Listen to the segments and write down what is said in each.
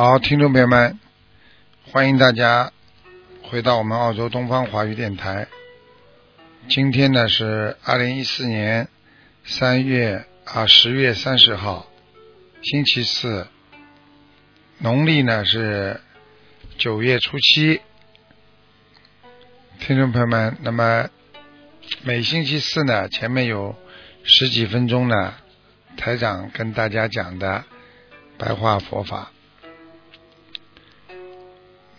好，听众朋友们，欢迎大家回到我们澳洲东方华语电台。今天呢是二零一四年三月啊十月三十号，星期四，农历呢是九月初七。听众朋友们，那么每星期四呢，前面有十几分钟呢，台长跟大家讲的白话佛法。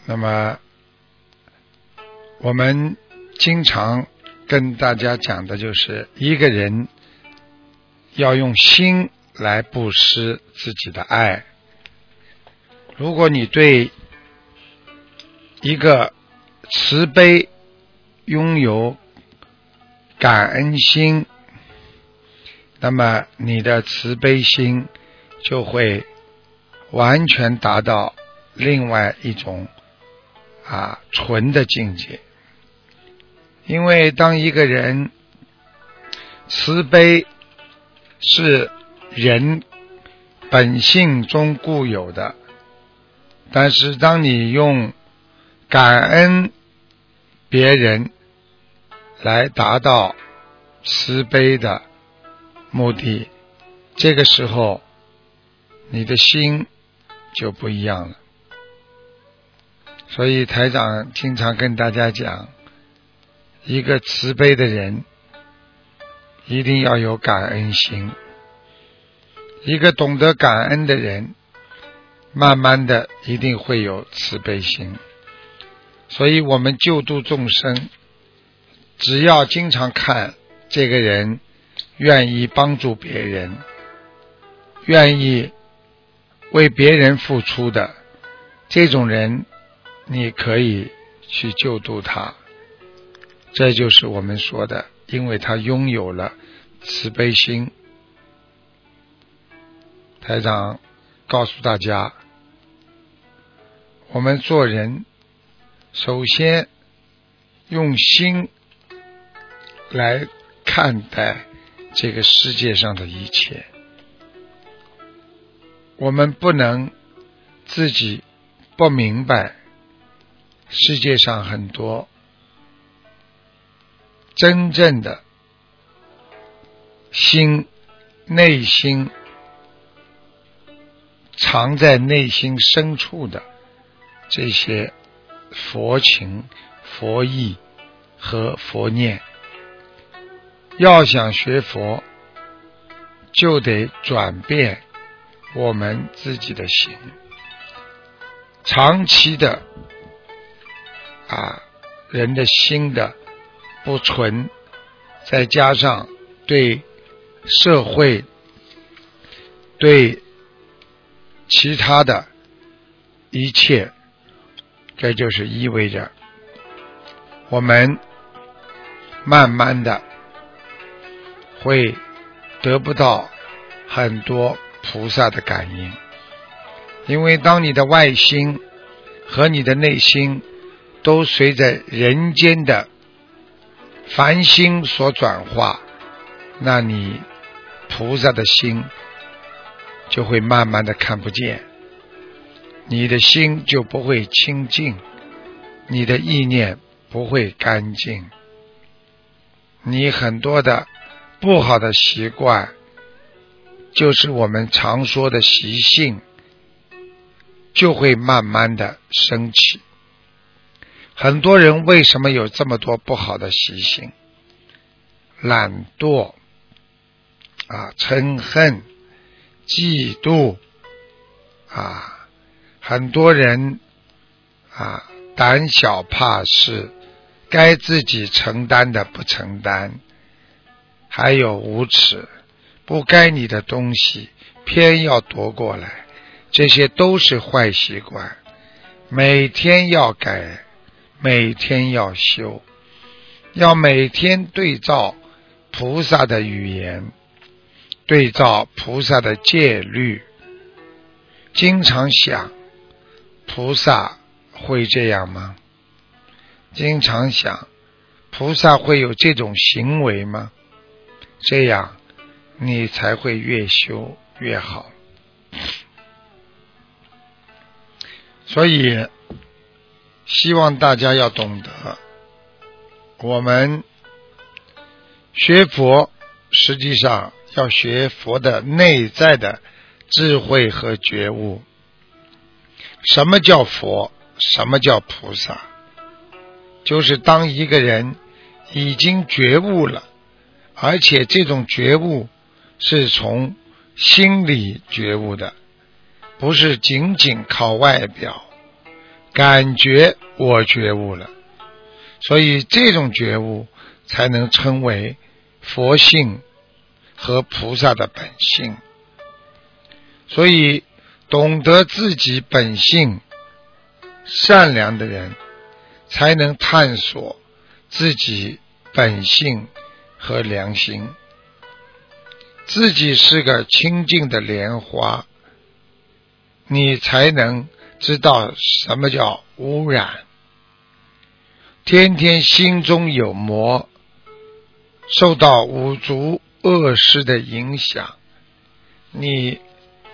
那么，我们经常跟大家讲的就是一个人要用心来布施自己的爱。如果你对一个慈悲拥有感恩心，那么你的慈悲心就会完全达到另外一种。啊，纯的境界。因为当一个人慈悲是人本性中固有的，但是当你用感恩别人来达到慈悲的目的，这个时候你的心就不一样了。所以台长经常跟大家讲，一个慈悲的人一定要有感恩心，一个懂得感恩的人，慢慢的一定会有慈悲心。所以我们救度众生，只要经常看这个人愿意帮助别人，愿意为别人付出的这种人。你可以去救度他，这就是我们说的，因为他拥有了慈悲心。台长告诉大家，我们做人首先用心来看待这个世界上的一切，我们不能自己不明白。世界上很多真正的心、内心藏在内心深处的这些佛情、佛意和佛念，要想学佛，就得转变我们自己的心，长期的。啊，人的心的不纯，再加上对社会、对其他的一切，这就是意味着我们慢慢的会得不到很多菩萨的感应，因为当你的外心和你的内心。都随着人间的凡心所转化，那你菩萨的心就会慢慢的看不见，你的心就不会清净，你的意念不会干净，你很多的不好的习惯，就是我们常说的习性，就会慢慢的升起。很多人为什么有这么多不好的习性？懒惰啊，嗔恨、嫉妒啊，很多人啊，胆小怕事，该自己承担的不承担还有无耻，不该你的东西偏要夺过来，这些都是坏习惯。每天要改，每天要修，要每天对照菩萨的语言，对照菩萨的戒律，经常想，菩萨会这样吗？经常想，菩萨会有这种行为吗？这样，你才会越修越好。所以，希望大家要懂得，我们学佛实际上要学佛的内在的智慧和觉悟。什么叫佛？什么叫菩萨？就是当一个人已经觉悟了，而且这种觉悟是从心里觉悟的。不是仅仅靠外表感觉我觉悟了，所以这种觉悟才能称为佛性和菩萨的本性。所以懂得自己本性善良的人，才能探索自己本性和良心。自己是个清净的莲花。你才能知道什么叫污染。天天心中有魔，受到五族恶事的影响，你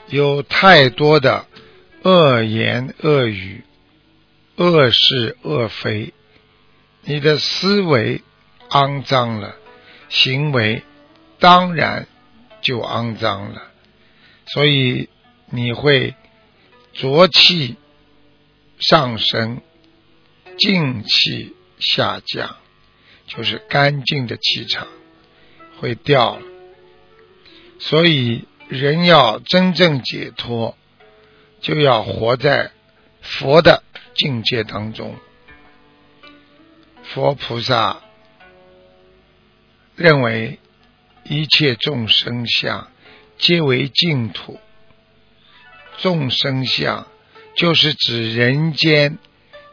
有太多的恶言恶语、恶是恶非，你的思维肮脏了，行为当然就肮脏了，所以你会。浊气上升，静气下降，就是干净的气场会掉了。所以人要真正解脱，就要活在佛的境界当中。佛菩萨认为一切众生相皆为净土。众生相就是指人间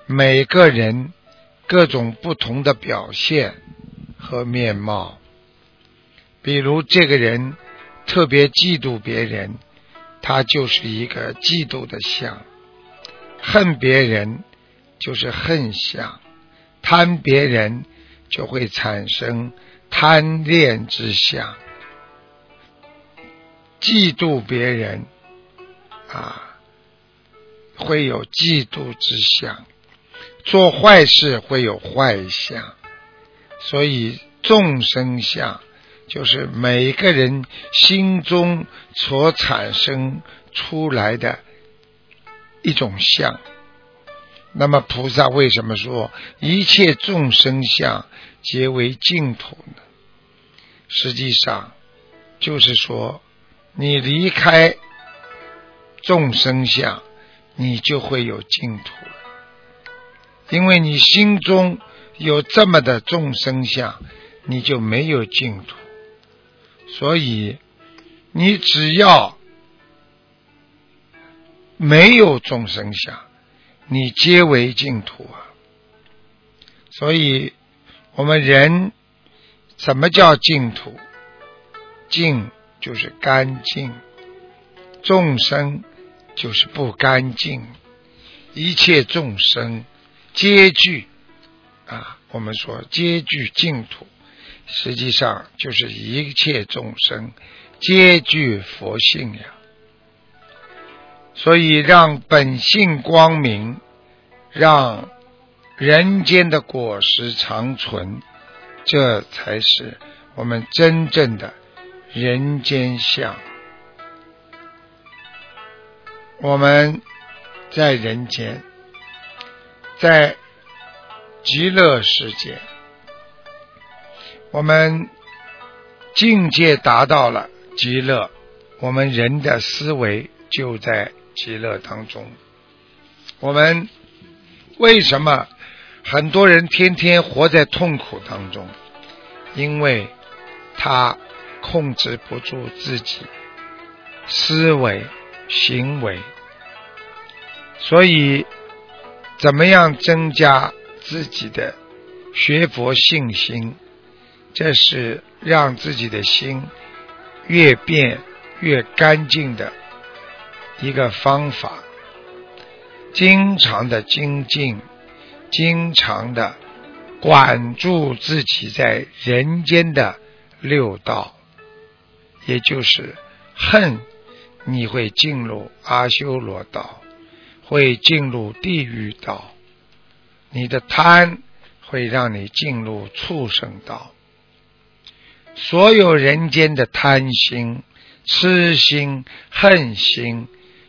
每个人各种不同的表现和面貌。比如这个人特别嫉妒别人，他就是一个嫉妒的相；恨别人就是恨相；贪别人就会产生贪恋之相；嫉妒别人。啊，会有嫉妒之相，做坏事会有坏相，所以众生相就是每个人心中所产生出来的一种相。那么菩萨为什么说一切众生相皆为净土呢？实际上就是说，你离开。众生相，你就会有净土了。因为你心中有这么的众生相，你就没有净土。所以，你只要没有众生相，你皆为净土啊。所以，我们人什么叫净土？净就是干净，众生。就是不干净，一切众生皆具啊，我们说皆具净土，实际上就是一切众生皆具佛性呀。所以让本性光明，让人间的果实长存，这才是我们真正的人间相。我们在人间，在极乐世界，我们境界达到了极乐，我们人的思维就在极乐当中。我们为什么很多人天天活在痛苦当中？因为他控制不住自己思维行为，所以怎么样增加自己的学佛信心？这是让自己的心越变越干净的一个方法。经常的精进，经常的管住自己在人间的六道，也就是恨，你会进入阿修罗道，会进入地狱道；你的贪会让你进入畜生道。所有人间的贪心、痴心、恨心。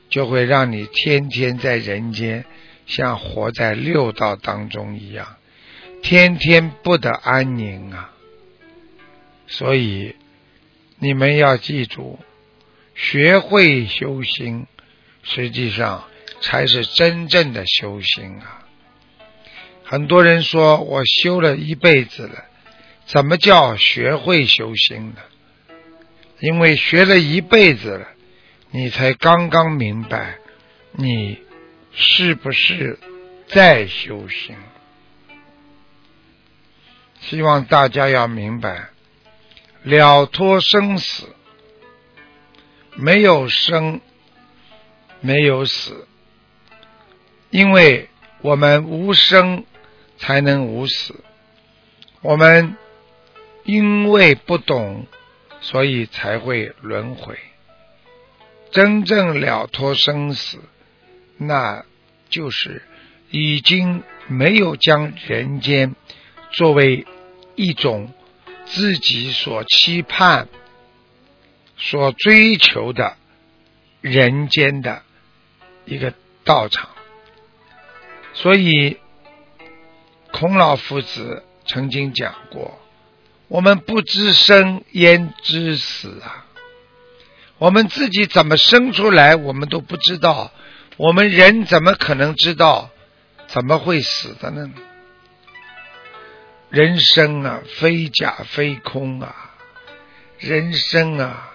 就会让你天天在人间像活在六道当中一样，天天不得安宁啊！所以你们要记住，学会修心，实际上才是真正的修心啊！很多人说我修了一辈子了，怎么叫学会修心呢？因为学了一辈子了。你才刚刚明白，你是不是在修行？希望大家要明白，了脱生死，没有生，没有死，因为我们无生，才能无死。我们因为不懂，所以才会轮回。真正了脱生死，那就是已经没有将人间作为一种自己所期盼、所追求的人间的一个道场。所以，孔老夫子曾经讲过：“我们不知生，焉知死啊？”我们自己怎么生出来，我们都不知道。我们人怎么可能知道怎么会死的呢？人生啊，非假非空啊，人生啊，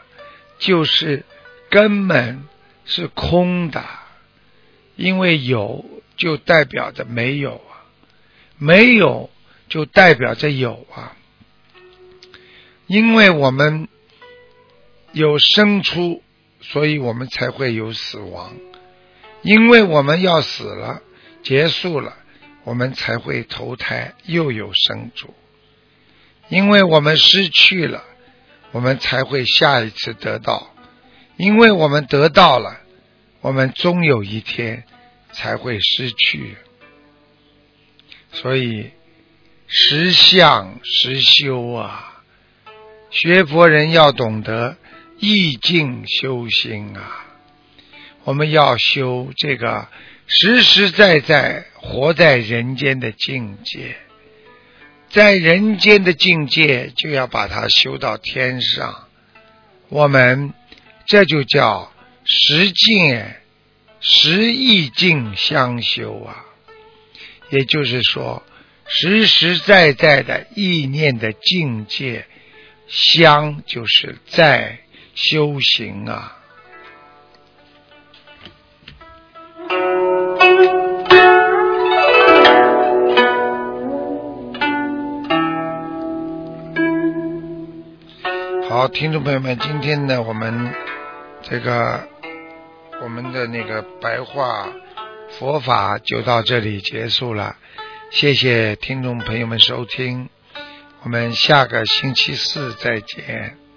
就是根本是空的，因为有就代表着没有啊，没有就代表着有啊，因为我们。有生出，所以我们才会有死亡。因为我们要死了，结束了，我们才会投胎，又有生主。因为我们失去了，我们才会下一次得到。因为我们得到了，我们终有一天才会失去。所以，实相实修啊，学佛人要懂得。意境修心啊，我们要修这个实实在在活在人间的境界，在人间的境界就要把它修到天上。我们这就叫实践实意境相修啊，也就是说，实实在在的意念的境界相，就是在。修行啊！好，听众朋友们，今天呢，我们这个我们的那个白话佛法就到这里结束了。谢谢听众朋友们收听，我们下个星期四再见。